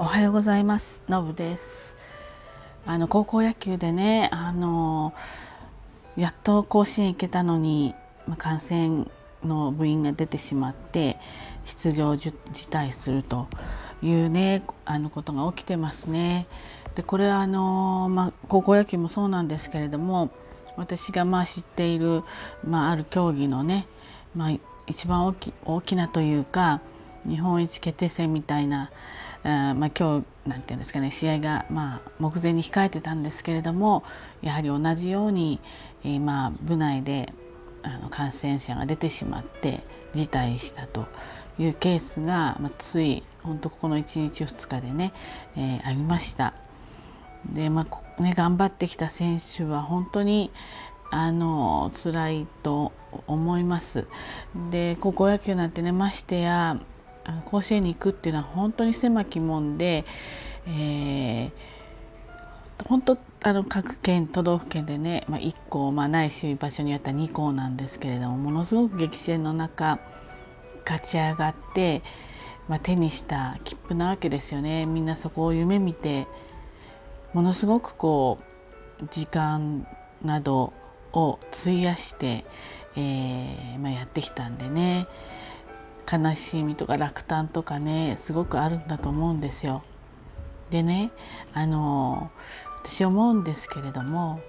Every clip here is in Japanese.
おはようございますのぶですあの高校野球でねあのやっと甲子園行けたのに感染の部員が出てしまって出場辞退するというねあのことが起きてますね。でこれはあの、まあ、高校野球もそうなんですけれども私がまあ知っている、まあ、ある競技のね、まあ、一番大き大きなというか日本一決定戦みたいなあまあ、今日なんていうんですかね試合がまあ目前に控えてたんですけれどもやはり同じように、えー、まあ部内であの感染者が出てしまって辞退したというケースが、まあ、つい本当ここの1日2日でね、えー、ありました。でまあね、頑張ってきた選手は本当にあの辛いと思います。で高校野球なんてねましてやあの甲子園に行くっていうのは本当に狭き門で、えー、本当あの各県都道府県でね、まあ、1校、まあ、ないし場所によっては2校なんですけれどもものすごく激戦の中勝ち上がって、まあ、手にした切符なわけですよね。みんなそこを夢見てものすごくこう時間などを費やして、えーまあ、やってきたんでね。悲しみとか落胆とかねすごくあるんだと思うんですよ。でねあの私思うんですけれども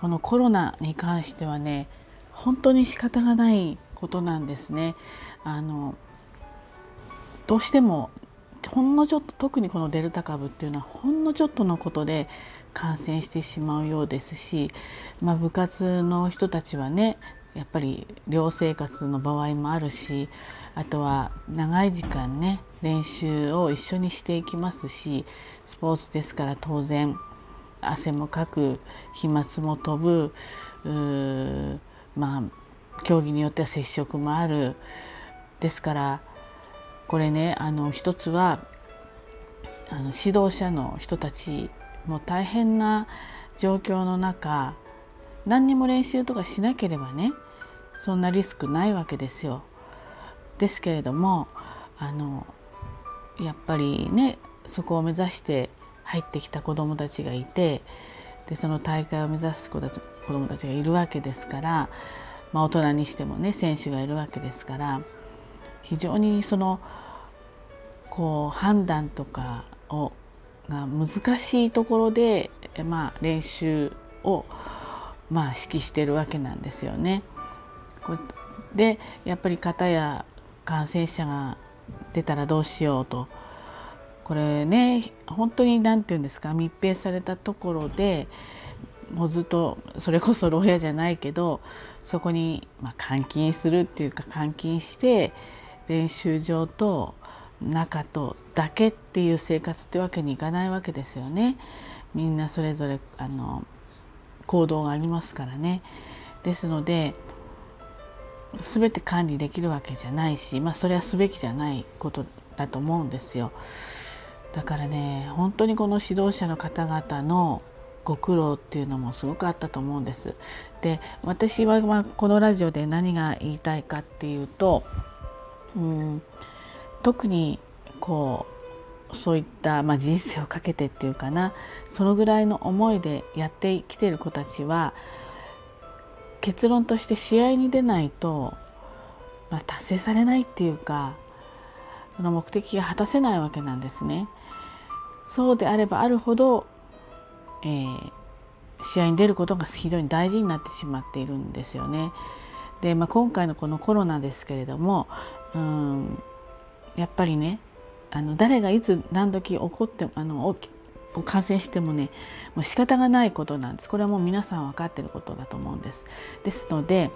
このコロナに関してはね本当に仕方がないことなんですね。あのどうしてもほんのちょっと特にこのデルタ株っていうのはほんのちょっとのことで感染してしまうようですし、まあ、部活の人たちはねやっぱり寮生活の場合もあるしあとは長い時間ね練習を一緒にしていきますしスポーツですから当然汗もかく飛沫も飛ぶまあ競技によっては接触もある。ですからこれねあの一つはあの指導者の人たちも大変な状況の中何にも練習とかしなければねそんなリスクないわけですよ。ですけれどもあのやっぱりねそこを目指して入ってきた子どもたちがいてでその大会を目指す子子どもたちがいるわけですから、まあ、大人にしてもね選手がいるわけですから非常にそのこう判断とかをが難しいところで、まあ、練習を、まあ、指揮してるわけなんですよね。でやっぱり方や感染者が出たらどうしようとこれね本当に何て言うんですか密閉されたところでもうずっとそれこそ牢屋じゃないけどそこに、まあ、監禁するっていうか監禁して練習場と中とだけっていう生活ってわけにいかないわけですよね。みんなそれぞれあの行動がありますからね。ですので全て管理できるわけじゃないし、まあ、それはすべきじゃないことだと思うんですよ。だからね本当にこの指導者の方々のご苦労っていうのもすごくあったと思うんです。で私はまこのラジオで何が言いたいかっていうとうん特にこうそういった、まあ、人生をかけてっていうかなそのぐらいの思いでやってきてる子たちは結論として試合に出ないと、まあ、達成されないっていうかその目的が果たせないわけなんですね。そうであればあるほど、えー、試合に出ることが非常に大事になってしまっているんですよね。で、まあ、今回のこのコロナですけれどもうんやっぱりねあの誰がいつ何時起こってあの感染してもねもう仕方がないことなんですこれはもう皆さん分かってることだと思うんですですので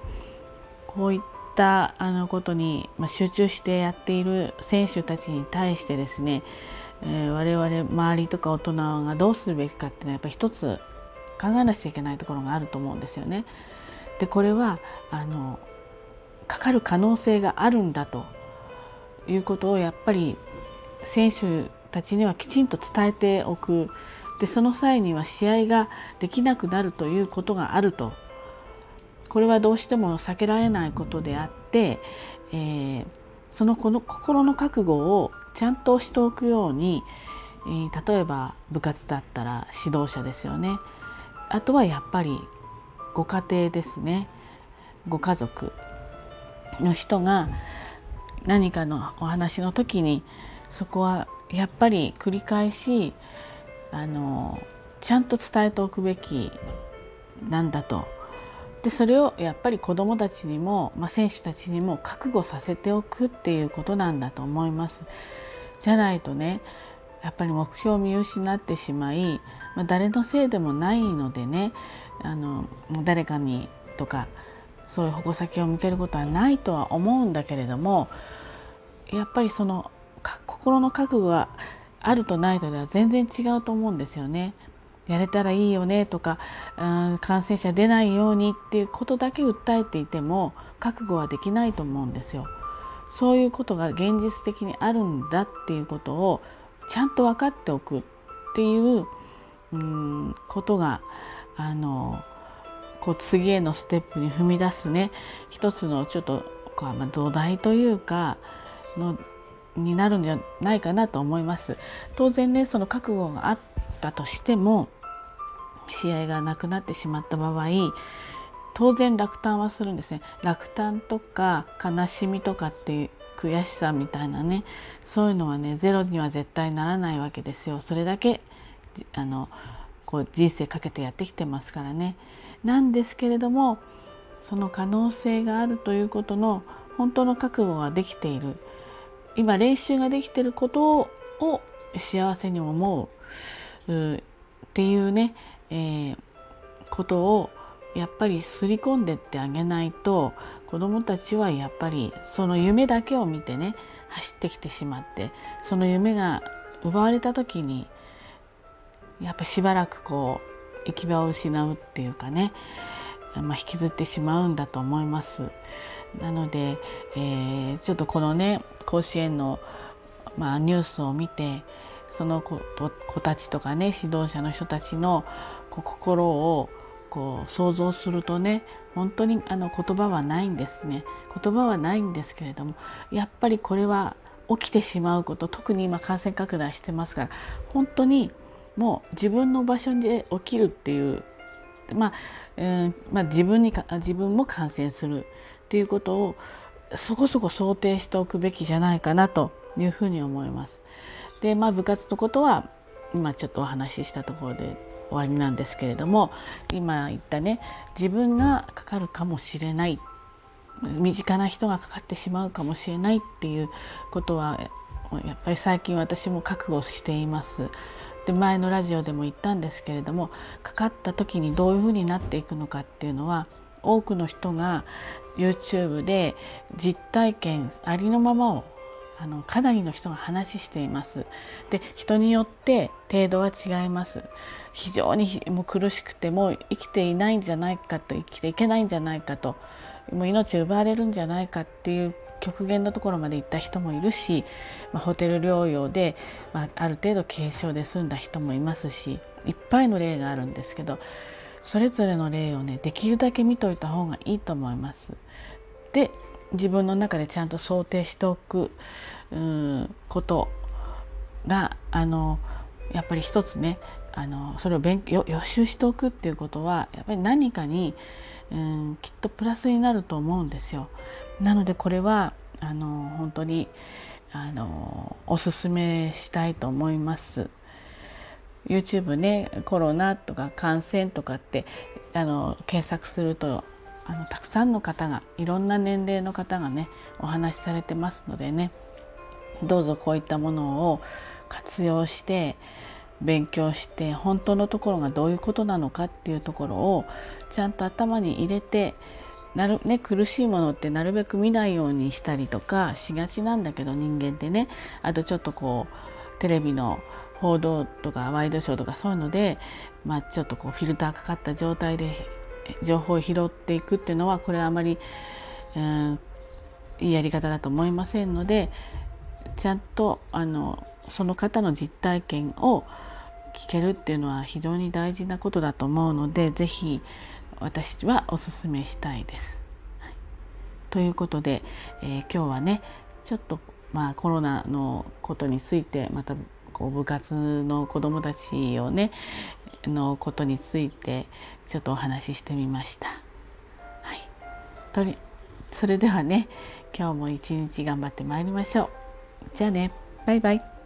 こういったあのことに、ま集中してやっている選手たちに対してですね、えー、我々周りとか大人がどうするべきかっていうのはやっぱり一つ考えなくちゃいけないところがあると思うんですよね。でこれはあのかかる可能性があるんだということをやっぱり選手たちにはきちんと伝えておく。でその際には試合ができなくなるということがあると。これはどうしても避けられないことであって、えー、そのこの心の覚悟をちゃんとしておくように、えー、例えば部活だったら指導者ですよね。あとはやっぱりご家庭ですね。ご家族の人が何かのお話の時にそこはやっぱり繰り返しあのちゃんと伝えておくべきなんだとでそれをやっぱり子どもたちにも、まあ、選手たちにも覚悟させておくっていうことなんだと思います。じゃないとねやっぱり目標を見失ってしまい、まあ、誰のせいでもないのでねあの誰かにとかそういう矛先を向けることはないとは思うんだけれどもやっぱりその心の覚悟があるとないとでは全然違うと思うんですよね。やれたらいいよねとかうん感染者出ないようにっていうことだけ訴えていても覚悟はできないと思うんですよ。そういうことが現実的にあるんだっていうことをちゃんと分かっておくっていううんことがあのこう次へのステップに踏み出すね一つのちょっとこう、ま、土台というかのになるんじゃないかなと思います。当然ねその覚悟があったとしても試合がなくなってしまった場合当然落胆はするんですね。落胆とか悲しみとかっていう悔しさみたいなねそういうのはねゼロには絶対ならないわけですよ。それだけあのこう人生かけてやってきてますからね。なんですけれどもその可能性があるということの本当の覚悟ができている。今練習ができてることを幸せに思う。っていうねえー、ことをやっぱりすり込んでってあげないと子どもたちはやっぱりその夢だけを見てね走ってきてしまってその夢が奪われた時にやっぱしばらくこう行き場を失うっていうかね、まあ、引きずってしまうんだと思います。なので、えー、ちょっとこのね甲子園の、まあ、ニュースを見てその子子たちとかね指導者の人たちのこう心をこう想像するとね本当にあの言葉はないんですね言葉はないんですけれどもやっぱりこれは起きてしまうこと特に今感染拡大してますから本当にもう自分の場所で起きるっていうまあ、うんまあ、自分に自分も感染するっていうことをそこそこ想定しておくべきじゃないかなというふうに思います。でまあ部活のことは今ちょっとお話ししたところで終わりなんですけれども今言ったね自分がかかるかもしれない身近な人がかかってしまうかもしれないっていうことはやっぱり最近私も覚悟しています。で前のラジオでも言ったんですけれどもかかった時にどういうふうになっていくのかっていうのは多くの人が YouTube で実体験ありのままをあのかなりの人が話しています。で人によって程度は違います。非常にもう苦しくても生きていないんじゃないかと生きていけないんじゃないかともう命奪われるんじゃないかっていう極限のところまで行った人もいるし、まあ、ホテル療養で、まあ、ある程度軽症で済んだ人もいますしいっぱいの例があるんですけどそれぞれの例をねできるだけ見といた方がいいと思います。で自分の中でちゃんと想定しておくことがあのやっぱり一つねあのそれを勉予習しておくっていうことはやっぱり何かにうんきっとプラスになると思うんですよ。なのでこれはあの本当にあのおすすめしたいと思います。YouTube ねコロナとか感染とかってあの検索するとあのたくさんの方がいろんな年齢の方がねお話しされてますのでねどうぞこういったものを活用して勉強して本当のところがどういうことなのかっていうところをちゃんと頭に入れてなる、ね、苦しいものってなるべく見ないようにしたりとかしがちなんだけど人間ってね。あとちょっとこうテレビの報道とかワイドショーとかそういうので、まあ、ちょっとこうフィルターかかった状態で情報を拾っていくっていうのはこれはあまり、うん、いいやり方だと思いませんのでちゃんとあのその方の実体験を聞けるっていうのは非常に大事なことだと思うので是非私はおすすめしたいです。はい、ということで、えー、今日はねちょっとまあコロナのことについてまたこう部活の子どもたちをねのことについてちょっとお話ししてみました。はい、とりそれではね今日も一日頑張ってまいりましょう。じゃあねバイバイ。